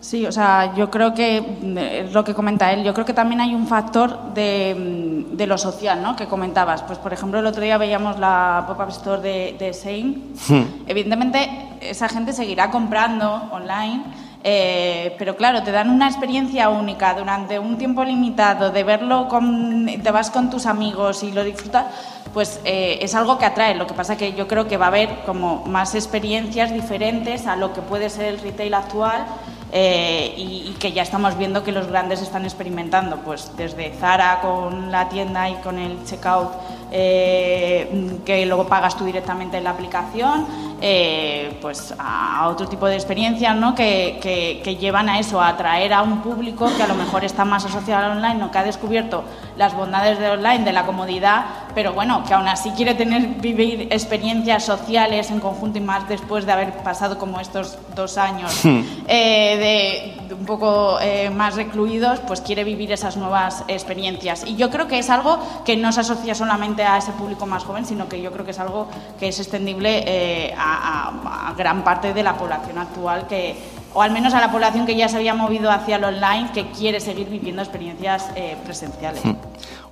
Sí, o sea, yo creo que eh, es lo que comenta él. Yo creo que también hay un factor de, de, lo social, ¿no? Que comentabas. Pues, por ejemplo, el otro día veíamos la pop-up store de, de Sein. Hmm. Evidentemente, esa gente seguirá comprando online eh, pero claro, te dan una experiencia única durante un tiempo limitado, de verlo, con, te vas con tus amigos y lo disfrutas, pues eh, es algo que atrae. Lo que pasa que yo creo que va a haber como más experiencias diferentes a lo que puede ser el retail actual eh, y, que ya estamos viendo que los grandes están experimentando, pues desde Zara con la tienda y con el checkout que luego pagas tú directamente en la aplicación eh, pues a otro tipo de experiencias ¿no? que, que, llevan a eso, a atraer a un público que a lo mejor está más asociado al online, ¿no? que ha descubierto las bondades de online, de la comodidad, pero bueno, que aún así quiere tener, vivir experiencias sociales en conjunto y más después de haber pasado como estos dos años hmm. eh, de, un poco eh, más recluidos, pues quiere vivir esas nuevas experiencias. Y yo creo que es algo que no se asocia solamente a ese público más joven, sino que yo creo que es algo que es extendible a a, gran parte de la población actual que, o al menos a la población que ya se había movido hacia el online, que quiere seguir viviendo experiencias eh, presenciales. Hmm.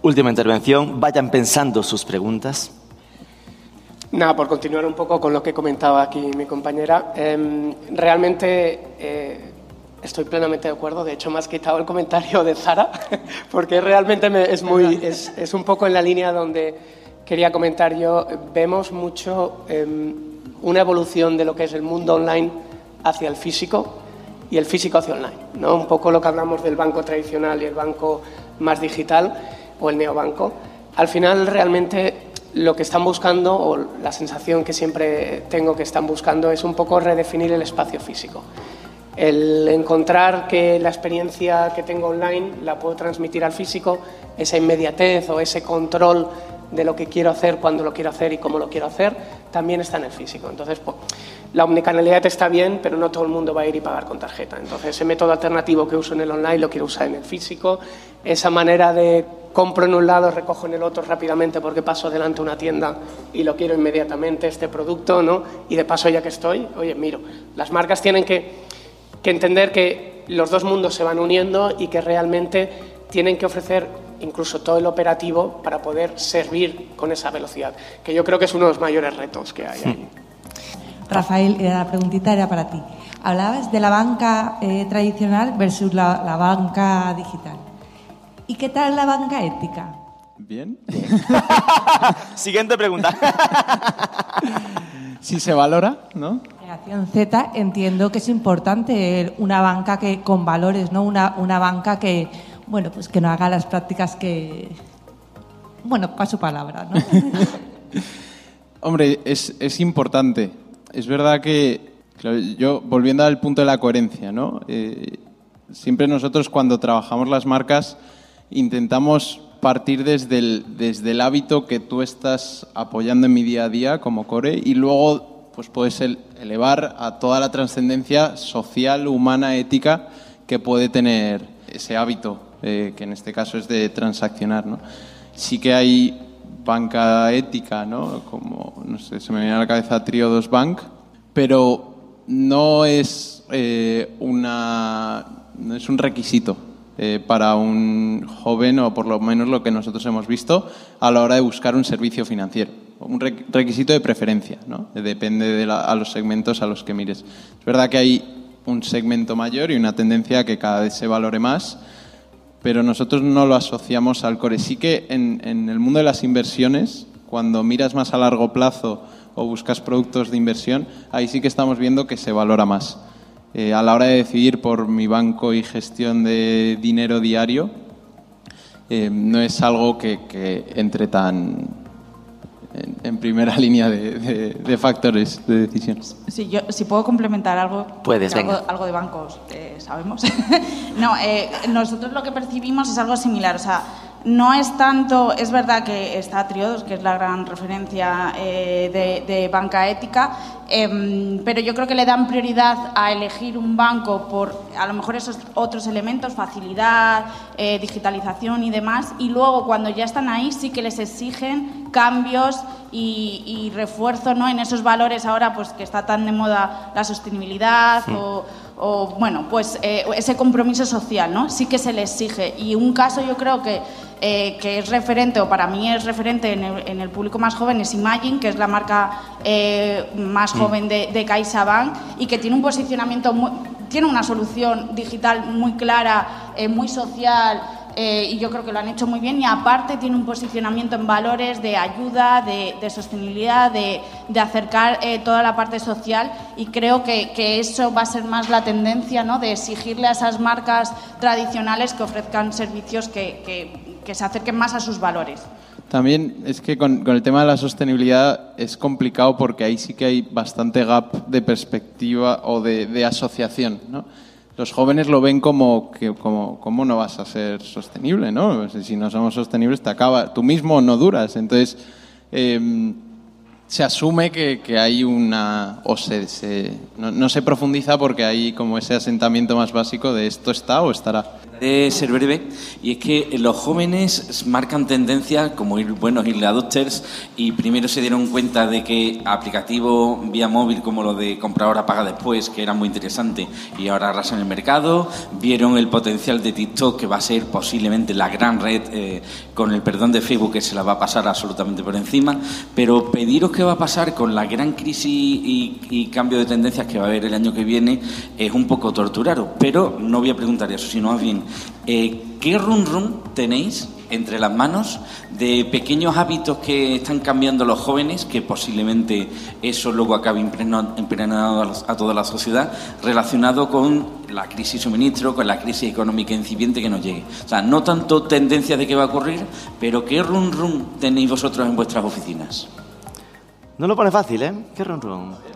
Última intervención, vayan pensando sus preguntas. Nada, por continuar un poco con lo que comentaba aquí mi compañera, em, realmente eh, estoy plenamente de acuerdo. De hecho, me has quitado el comentario de Zara, [LAUGHS] porque realmente es, muy, es, es, un poco en la línea donde quería comentar yo. Vemos mucho em, una evolución de lo que es el mundo online hacia el físico y el físico hacia online. ¿no? Un poco lo que hablamos del banco tradicional y el banco más digital o el neobanco. Al final, realmente lo que están buscando, o la sensación que siempre tengo que están buscando, es un poco redefinir el espacio físico. El encontrar que la experiencia que tengo online la puedo transmitir al físico, esa inmediatez o ese control de lo que quiero hacer, cuándo lo quiero hacer y cómo lo quiero hacer, también está en el físico. Entonces, pues, la omnicanalidad está bien, pero no todo el mundo va a ir y pagar con tarjeta. Entonces, ese método alternativo que uso en el online lo quiero usar en el físico. Esa manera de compro en un lado, recojo en el otro rápidamente porque paso delante una tienda y lo quiero inmediatamente, este producto, ¿no? Y de paso, ya que estoy, oye, miro. Las marcas tienen que, que entender que los dos mundos se van uniendo y que realmente tienen que ofrecer incluso todo el operativo para poder servir con esa velocidad, que yo creo que es uno de los mayores retos que hay ahí. Rafael, eh, la preguntita era para ti. Hablabas de la banca eh, tradicional versus la, banca digital. ¿Y qué tal la banca ética? Bien. [LAUGHS] Siguiente pregunta. [LAUGHS] si se valora, ¿no? Generación Z entiendo que es importante una banca que con valores, ¿no? Una, una banca que bueno, pues que no haga las prácticas que, bueno, su palabra, ¿no? [LAUGHS] Hombre, es, es, importante. Es verdad que, yo, volviendo al punto de la coherencia, ¿no? Eh, siempre nosotros cuando trabajamos las marcas intentamos partir desde el, desde el hábito que tú estás apoyando en mi día a día como core y luego pues puedes elevar a toda la trascendencia social, humana, ética que puede tener ese hábito eh, que en este caso es de transaccionar. ¿no? Sí que hay banca ética, ¿no? como no sé, se me viene a la cabeza Triodos Bank, pero no es, eh, una, no es un requisito eh, para un joven, o por lo menos lo que nosotros hemos visto, a la hora de buscar un servicio financiero. Un requisito de preferencia, ¿no? depende de a los segmentos a los que mires. Es verdad que hay un segmento mayor y una tendencia a que cada vez se valore más pero nosotros no lo asociamos al core. Sí que en, el mundo de las inversiones, cuando miras más a largo plazo o buscas productos de inversión, ahí sí que estamos viendo que se valora más. Eh, a la hora de decidir por mi banco y gestión de dinero diario, eh, no es algo que entre tan, en, primera [LAUGHS] línea de, factores de decisiones. Sí, yo, si puedo complementar algo, Puedes, algo, de bancos, eh, sabemos. [LAUGHS] no, eh, nosotros lo que percibimos es algo similar. O sea, no es tanto, es verdad que está Triodos, que es la gran referencia eh, de, banca ética, em, pero yo creo que le dan prioridad a elegir un banco por a lo mejor esos otros elementos, facilidad, eh, digitalización y demás, y luego cuando ya están ahí sí que les exigen cambios y, refuerzo ¿no? en esos valores ahora pues que está tan de moda la sostenibilidad o o bueno, pues eh, ese compromiso social, ¿no? Sí que se le exige. Y un caso yo creo que, eh, que es referente, o para mí es referente en el, público más joven, es Imagine, que es la marca eh, más mm. joven de, de CaixaBank y que tiene un posicionamiento, tiene una solución digital muy clara, muy social, eh, y yo creo que lo han hecho muy bien y aparte tiene un posicionamiento en valores de ayuda, de, sostenibilidad, de, acercar eh, toda la parte social y creo que, eso va a ser más la tendencia ¿no? de exigirle a esas marcas tradicionales que ofrezcan servicios que, se acerquen más a sus valores. También es que con, el tema de la sostenibilidad es complicado porque ahí sí que hay bastante gap de perspectiva o de, de asociación, ¿no? Los jóvenes lo ven como que como cómo no vas a ser sostenible, ¿no? Si no somos sostenibles te acaba, tú mismo no duras. Entonces em, se asume que, que, hay una o se, se no, no, se profundiza porque hay como ese asentamiento más básico de esto está o estará de ser breve y es que los jóvenes marcan tendencia como buenos early adopters y primero se dieron cuenta de que aplicativos vía móvil como lo de comprar ahora paga después que era muy interesante y ahora arrasan el mercado vieron el potencial de TikTok que va a ser posiblemente la gran red eh, con el perdón de Facebook que se la va a pasar absolutamente por encima pero pediros qué va a pasar con la gran crisis y, y cambio de tendencias que va a haber el año que viene es un poco torturaros pero no voy a preguntar eso sino más bien eh, ¿Qué run run tenéis entre las manos de pequeños hábitos que están cambiando los jóvenes, que posiblemente eso luego acabe impregnado a toda la sociedad, relacionado con la crisis suministro, con la crisis económica incipiente que nos llegue? O sea, no tanto tendencias de qué va a ocurrir, pero ¿qué run run tenéis vosotros en vuestras oficinas? No lo pone fácil, ¿eh? ¿Qué run run?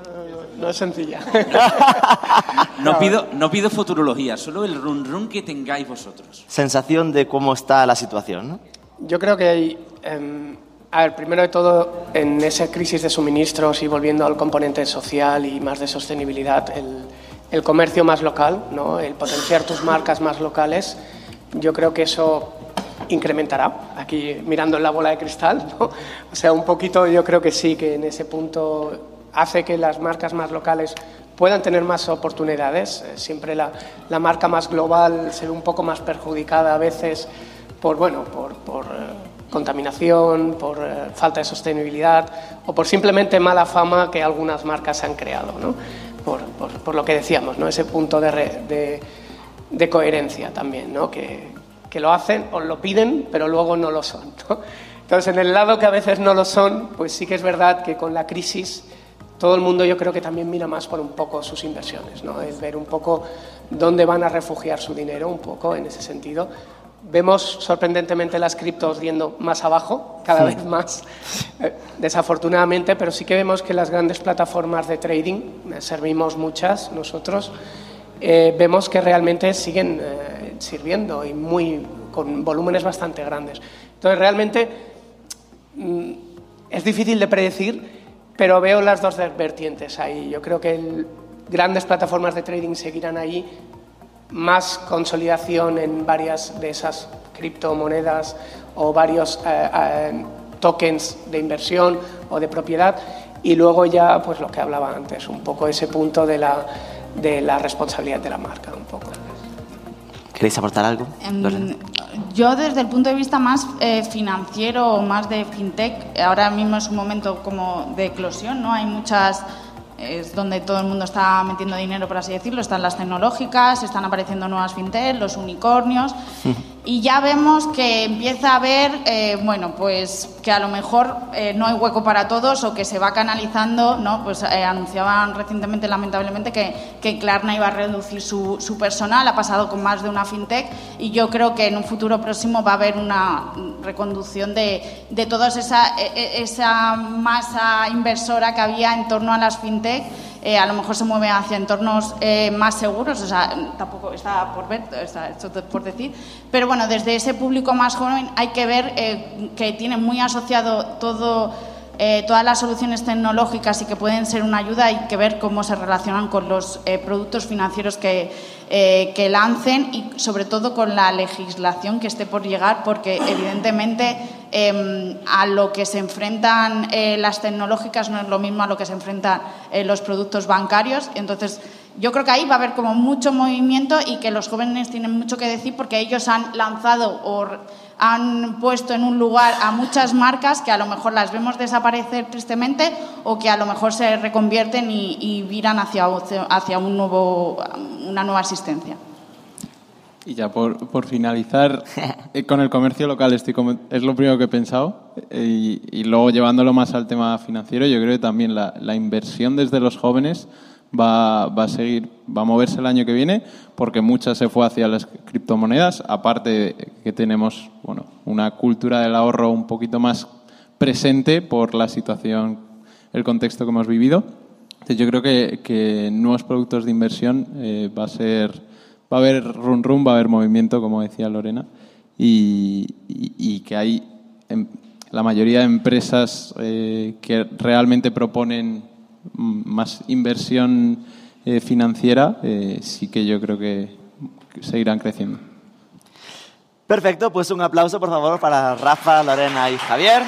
No es sencilla. [LAUGHS] no, pido, no pido futurología, solo el run run que tengáis vosotros. Sensación de cómo está la situación, ¿no? Yo creo que hay. Em, a ver, primero de todo, en esa crisis de suministros y volviendo al componente social y más de sostenibilidad, el, el comercio más local, ¿no? el potenciar tus marcas más locales, yo creo que eso incrementará, aquí mirando en la bola de cristal, ¿no? o sea, un poquito yo creo que sí, que en ese punto hace que las marcas más locales puedan tener más oportunidades. Eh, siempre la, la marca más global se ve un poco más perjudicada a veces por, bueno, por, por eh, contaminación, por eh, falta de sostenibilidad o por simplemente mala fama que algunas marcas han creado, ¿no? por, por, por, lo que decíamos, ¿no? ese punto de, de, de coherencia también, ¿no? que, que, lo hacen o lo piden, pero luego no lo son. Entonces, en el lado que a veces no lo son, pues sí que es verdad que con la crisis todo el mundo yo creo que también mira más por un poco sus inversiones, ¿no? es ver un poco dónde van a refugiar su dinero, un poco en ese sentido. Vemos sorprendentemente las criptos yendo más abajo, cada vez más, eh, desafortunadamente, pero sí que vemos que las grandes plataformas de trading, eh, servimos muchas nosotros, eh, vemos que realmente siguen sirviendo y muy, con volúmenes bastante grandes. Entonces, realmente mm, es difícil de predecir pero veo las dos vertientes ahí. Yo creo que grandes plataformas de trading seguirán ahí, más consolidación en varias de esas criptomonedas o varios eh, eh, tokens de inversión o de propiedad y luego ya pues lo que hablaba antes, un poco ese punto de la, de la responsabilidad de la marca, un poco. ¿Queréis aportar algo? Em, yo desde el punto de vista más eh, financiero o más de fintech, ahora mismo es un momento como de eclosión, ¿no? Hay muchas es donde todo el mundo está metiendo dinero, por así decirlo. Están las tecnológicas, están apareciendo nuevas fintech, los unicornios. Y ya vemos que empieza a haber, eh, bueno, pues que a lo mejor eh, no hay hueco para todos o que se va canalizando, ¿no? Pues eh, anunciaban recientemente, lamentablemente, que, que Klarna iba a reducir su, su, personal, ha pasado con más de una fintech y yo creo que en un futuro próximo va a haber una reconducción de, de toda esa, e, e, esa masa inversora que había en torno a las fintech eh, a lo mejor se mueven hacia entornos eh, más seguros, o sea, tampoco está por ver, está esto por decir, pero bueno, desde ese público más joven hay que ver eh, que tiene muy asociado todo eh, todas las soluciones tecnológicas y que pueden ser una ayuda, hay que ver cómo se relacionan con los eh, productos financieros que, eh, que lancen y sobre todo con la legislación que esté por llegar, porque evidentemente em, a lo que se enfrentan las tecnológicas no es lo mismo a lo que se enfrentan los productos bancarios. Entonces, yo creo que ahí va a haber como mucho movimiento y que los jóvenes tienen mucho que decir porque ellos han lanzado o han puesto en un lugar a muchas marcas que a lo mejor las vemos desaparecer tristemente o que a lo mejor se reconvierten y, viran hacia, hacia un nuevo, una nueva asistencia. Y ya por, finalizar, [LAUGHS] eh, con el comercio local estoy es lo primero que he pensado eh, y, luego llevándolo más al tema financiero, yo creo que también la, la inversión desde los jóvenes va, va, a seguir, va a moverse el año que viene, porque mucha se fue hacia las criptomonedas, aparte que tenemos bueno, una cultura del ahorro un poquito más presente por la situación, el contexto que hemos vivido. Entonces yo creo que, que nuevos productos de inversión eh, va a ser, va a haber run run, va a haber movimiento, como decía Lorena, y, y, que hay em, la mayoría de empresas eh, que realmente proponen más inversión eh, financiera, eh, sí que yo creo que seguirán creciendo. Perfecto, pues un aplauso por favor para Rafa, Lorena y Javier.